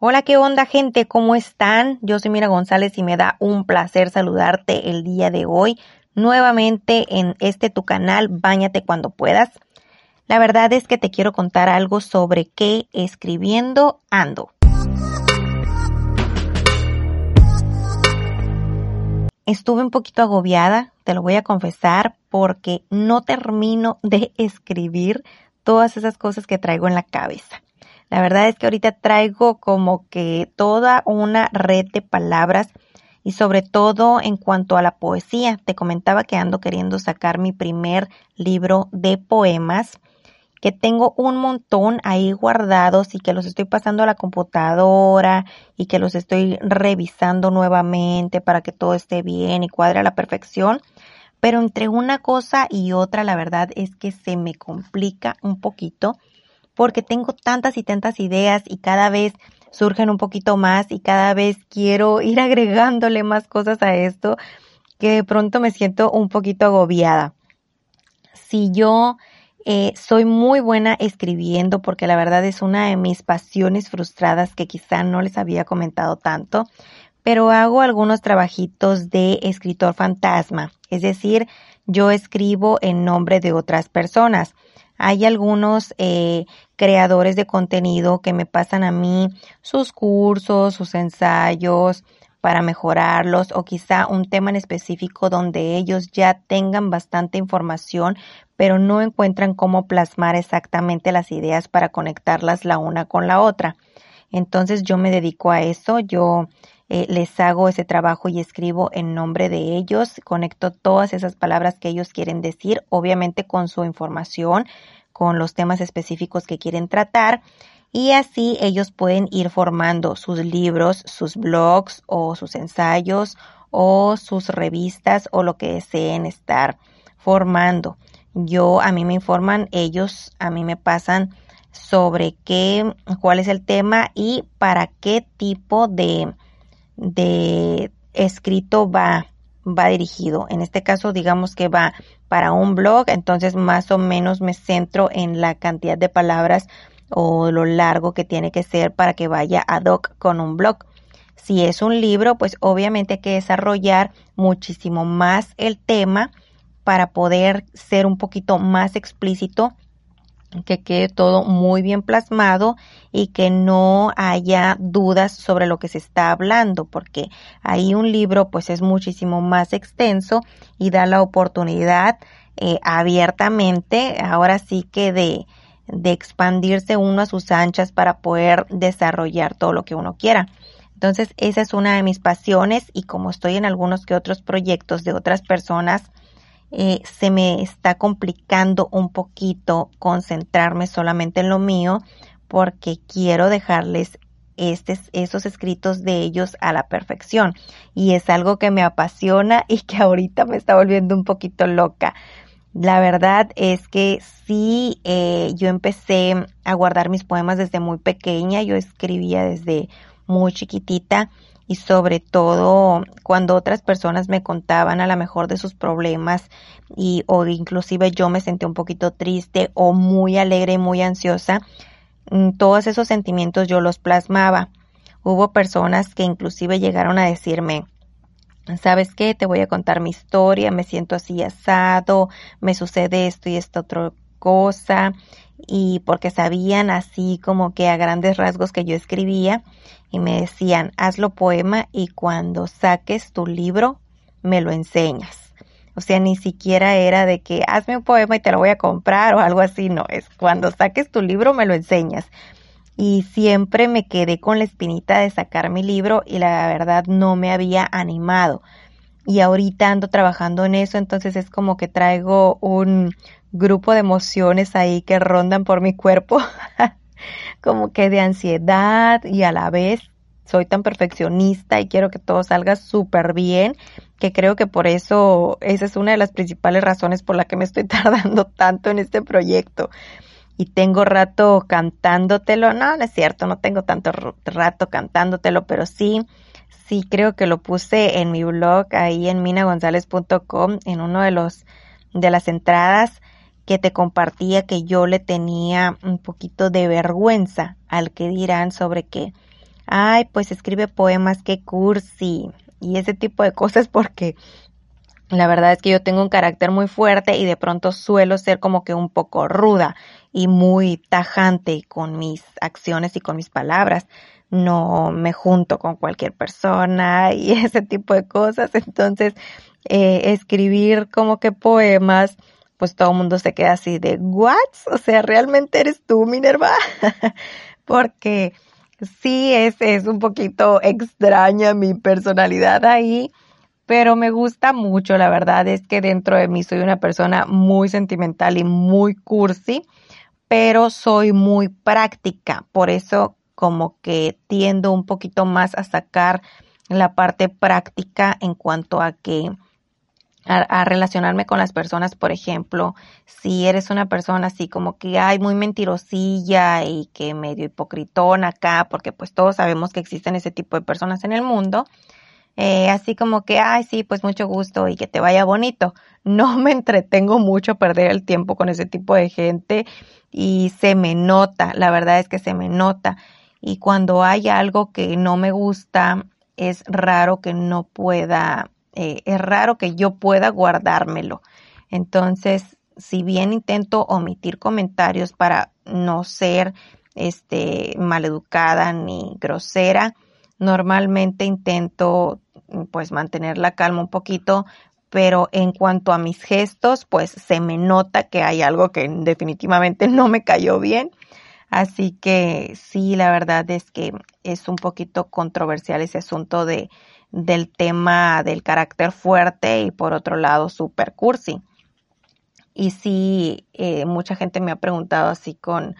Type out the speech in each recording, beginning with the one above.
Hola, ¿qué onda gente? ¿Cómo están? Yo soy Mira González y me da un placer saludarte el día de hoy nuevamente en este tu canal, Báñate cuando puedas. La verdad es que te quiero contar algo sobre qué escribiendo ando. Estuve un poquito agobiada, te lo voy a confesar, porque no termino de escribir todas esas cosas que traigo en la cabeza. La verdad es que ahorita traigo como que toda una red de palabras y sobre todo en cuanto a la poesía. Te comentaba que ando queriendo sacar mi primer libro de poemas que tengo un montón ahí guardados y que los estoy pasando a la computadora y que los estoy revisando nuevamente para que todo esté bien y cuadre a la perfección. Pero entre una cosa y otra, la verdad es que se me complica un poquito porque tengo tantas y tantas ideas y cada vez surgen un poquito más y cada vez quiero ir agregándole más cosas a esto que de pronto me siento un poquito agobiada. Si yo eh, soy muy buena escribiendo porque la verdad es una de mis pasiones frustradas que quizá no les había comentado tanto, pero hago algunos trabajitos de escritor fantasma, es decir, yo escribo en nombre de otras personas. Hay algunos eh, creadores de contenido que me pasan a mí sus cursos, sus ensayos para mejorarlos o quizá un tema en específico donde ellos ya tengan bastante información pero no encuentran cómo plasmar exactamente las ideas para conectarlas la una con la otra. Entonces yo me dedico a eso, yo eh, les hago ese trabajo y escribo en nombre de ellos, conecto todas esas palabras que ellos quieren decir, obviamente con su información, con los temas específicos que quieren tratar y así ellos pueden ir formando sus libros, sus blogs o sus ensayos o sus revistas o lo que deseen estar formando. Yo, a mí me informan, ellos a mí me pasan sobre qué, cuál es el tema y para qué tipo de, de escrito va, va dirigido. En este caso, digamos que va para un blog, entonces más o menos me centro en la cantidad de palabras o lo largo que tiene que ser para que vaya ad hoc con un blog. Si es un libro, pues obviamente hay que desarrollar muchísimo más el tema para poder ser un poquito más explícito que quede todo muy bien plasmado y que no haya dudas sobre lo que se está hablando, porque ahí un libro pues es muchísimo más extenso y da la oportunidad eh, abiertamente, ahora sí que de, de expandirse uno a sus anchas para poder desarrollar todo lo que uno quiera. Entonces, esa es una de mis pasiones y como estoy en algunos que otros proyectos de otras personas, eh, se me está complicando un poquito concentrarme solamente en lo mío porque quiero dejarles esos escritos de ellos a la perfección. Y es algo que me apasiona y que ahorita me está volviendo un poquito loca. La verdad es que sí, eh, yo empecé a guardar mis poemas desde muy pequeña, yo escribía desde muy chiquitita y sobre todo cuando otras personas me contaban a lo mejor de sus problemas y o inclusive yo me sentí un poquito triste o muy alegre y muy ansiosa, mm, todos esos sentimientos yo los plasmaba. Hubo personas que inclusive llegaron a decirme, ¿sabes qué? Te voy a contar mi historia, me siento así asado, me sucede esto y esta otra cosa y porque sabían así como que a grandes rasgos que yo escribía y me decían, hazlo poema y cuando saques tu libro me lo enseñas. O sea, ni siquiera era de que hazme un poema y te lo voy a comprar o algo así, no, es cuando saques tu libro me lo enseñas. Y siempre me quedé con la espinita de sacar mi libro y la verdad no me había animado. Y ahorita ando trabajando en eso, entonces es como que traigo un grupo de emociones ahí que rondan por mi cuerpo, como que de ansiedad y a la vez soy tan perfeccionista y quiero que todo salga súper bien, que creo que por eso esa es una de las principales razones por la que me estoy tardando tanto en este proyecto. Y tengo rato cantándotelo, no, no es cierto, no tengo tanto rato cantándotelo, pero sí, sí creo que lo puse en mi blog ahí en minagonzalez.com en uno de los de las entradas que te compartía que yo le tenía un poquito de vergüenza al que dirán sobre que ay, pues escribe poemas, qué cursi, y ese tipo de cosas porque la verdad es que yo tengo un carácter muy fuerte y de pronto suelo ser como que un poco ruda y muy tajante con mis acciones y con mis palabras. No me junto con cualquier persona y ese tipo de cosas. Entonces, eh, escribir como que poemas, pues todo el mundo se queda así de, ¿what? O sea, ¿realmente eres tú, Minerva? Porque sí es, es un poquito extraña mi personalidad ahí pero me gusta mucho, la verdad es que dentro de mí soy una persona muy sentimental y muy cursi, pero soy muy práctica, por eso como que tiendo un poquito más a sacar la parte práctica en cuanto a que a, relacionarme con las personas, por ejemplo, si eres una persona así como que hay muy mentirosilla y que medio hipocritón acá, porque pues todos sabemos que existen ese tipo de personas en el mundo, eh, así como que, ay, sí, pues mucho gusto y que te vaya bonito. No me entretengo mucho perder el tiempo con ese tipo de gente y se me nota, la verdad es que se me nota. Y cuando hay algo que no me gusta, es raro que no pueda, eh, es raro que yo pueda guardármelo. Entonces, si bien intento omitir comentarios para no ser este maleducada ni grosera, normalmente intento pues mantener la calma un poquito, pero en cuanto a mis gestos, pues se me nota que hay algo que definitivamente no me cayó bien. Así que sí, la verdad es que es un poquito controversial ese asunto de, del tema del carácter fuerte y por otro lado super cursi. Y sí, eh, mucha gente me ha preguntado así con,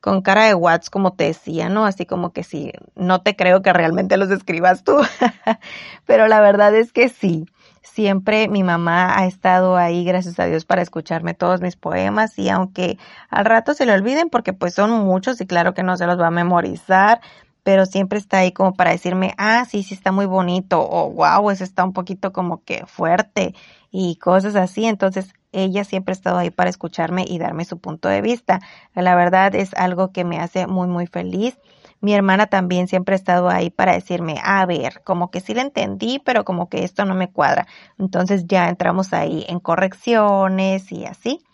con cara de Watts, como te decía, ¿no? Así como que sí, no te creo que realmente los escribas tú, pero la verdad es que sí. Siempre mi mamá ha estado ahí, gracias a Dios, para escucharme todos mis poemas y aunque al rato se le olviden porque pues son muchos y claro que no se los va a memorizar, pero siempre está ahí como para decirme, ah, sí, sí está muy bonito o wow, eso está un poquito como que fuerte y cosas así. Entonces ella siempre ha estado ahí para escucharme y darme su punto de vista. La verdad es algo que me hace muy, muy feliz. Mi hermana también siempre ha estado ahí para decirme, a ver, como que sí la entendí, pero como que esto no me cuadra. Entonces ya entramos ahí en correcciones y así.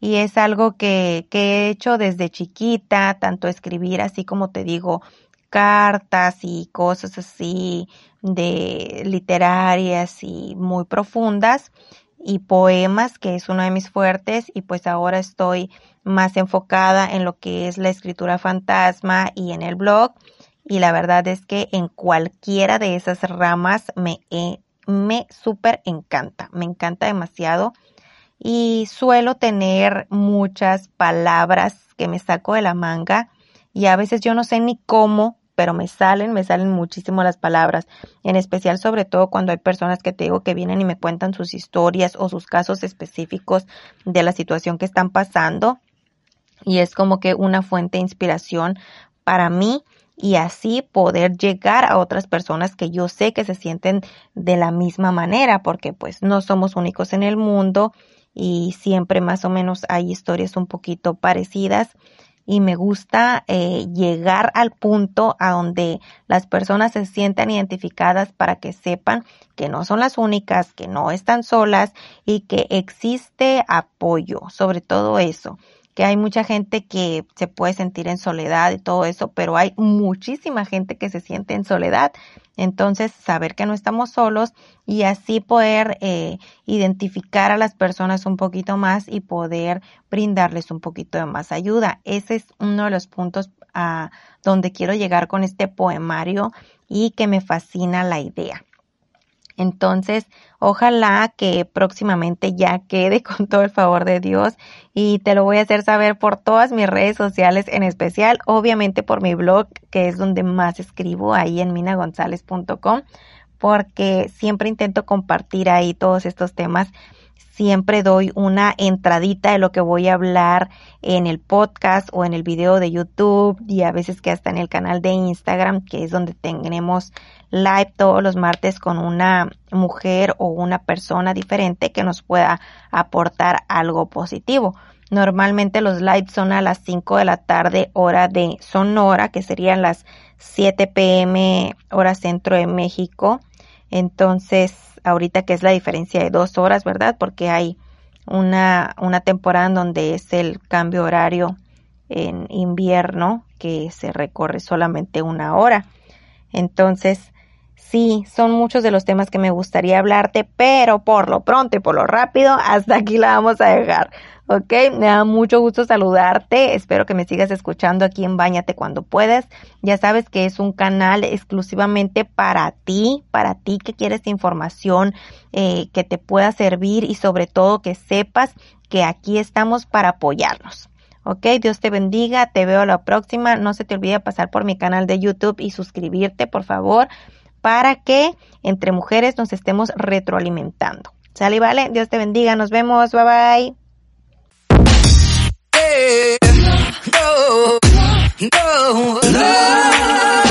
Y es algo que, que he hecho desde chiquita, tanto escribir así como te digo, cartas y cosas así de literarias y muy profundas y poemas, que es uno de mis fuertes, y pues ahora estoy más enfocada en lo que es la escritura fantasma y en el blog. Y la verdad es que en cualquiera de esas ramas me, me súper encanta, me encanta demasiado. Y suelo tener muchas palabras que me saco de la manga y a veces yo no sé ni cómo pero me salen, me salen muchísimo las palabras, en especial sobre todo cuando hay personas que te digo que vienen y me cuentan sus historias o sus casos específicos de la situación que están pasando y es como que una fuente de inspiración para mí y así poder llegar a otras personas que yo sé que se sienten de la misma manera porque pues no somos únicos en el mundo y siempre más o menos hay historias un poquito parecidas y me gusta eh, llegar al punto a donde las personas se sientan identificadas para que sepan que no son las únicas, que no están solas y que existe apoyo, sobre todo eso que hay mucha gente que se puede sentir en soledad y todo eso, pero hay muchísima gente que se siente en soledad. Entonces, saber que no estamos solos y así poder eh, identificar a las personas un poquito más y poder brindarles un poquito de más ayuda. Ese es uno de los puntos a donde quiero llegar con este poemario y que me fascina la idea. Entonces, ojalá que próximamente ya quede con todo el favor de Dios y te lo voy a hacer saber por todas mis redes sociales, en especial, obviamente por mi blog, que es donde más escribo, ahí en minagonzales.com, porque siempre intento compartir ahí todos estos temas siempre doy una entradita de lo que voy a hablar en el podcast o en el video de YouTube y a veces que hasta en el canal de Instagram, que es donde tenemos live todos los martes con una mujer o una persona diferente que nos pueda aportar algo positivo. Normalmente los lives son a las 5 de la tarde hora de Sonora, que serían las 7 pm hora centro de México. Entonces, ahorita que es la diferencia de dos horas, ¿verdad? Porque hay una, una temporada en donde es el cambio horario en invierno que se recorre solamente una hora. Entonces, sí, son muchos de los temas que me gustaría hablarte, pero por lo pronto y por lo rápido, hasta aquí la vamos a dejar. Ok, me da mucho gusto saludarte. Espero que me sigas escuchando aquí en Báñate cuando puedas. Ya sabes que es un canal exclusivamente para ti, para ti que quieres información eh, que te pueda servir y sobre todo que sepas que aquí estamos para apoyarnos. Ok, Dios te bendiga, te veo la próxima. No se te olvide pasar por mi canal de YouTube y suscribirte, por favor, para que entre mujeres nos estemos retroalimentando. Sale y vale, Dios te bendiga, nos vemos, bye bye. No.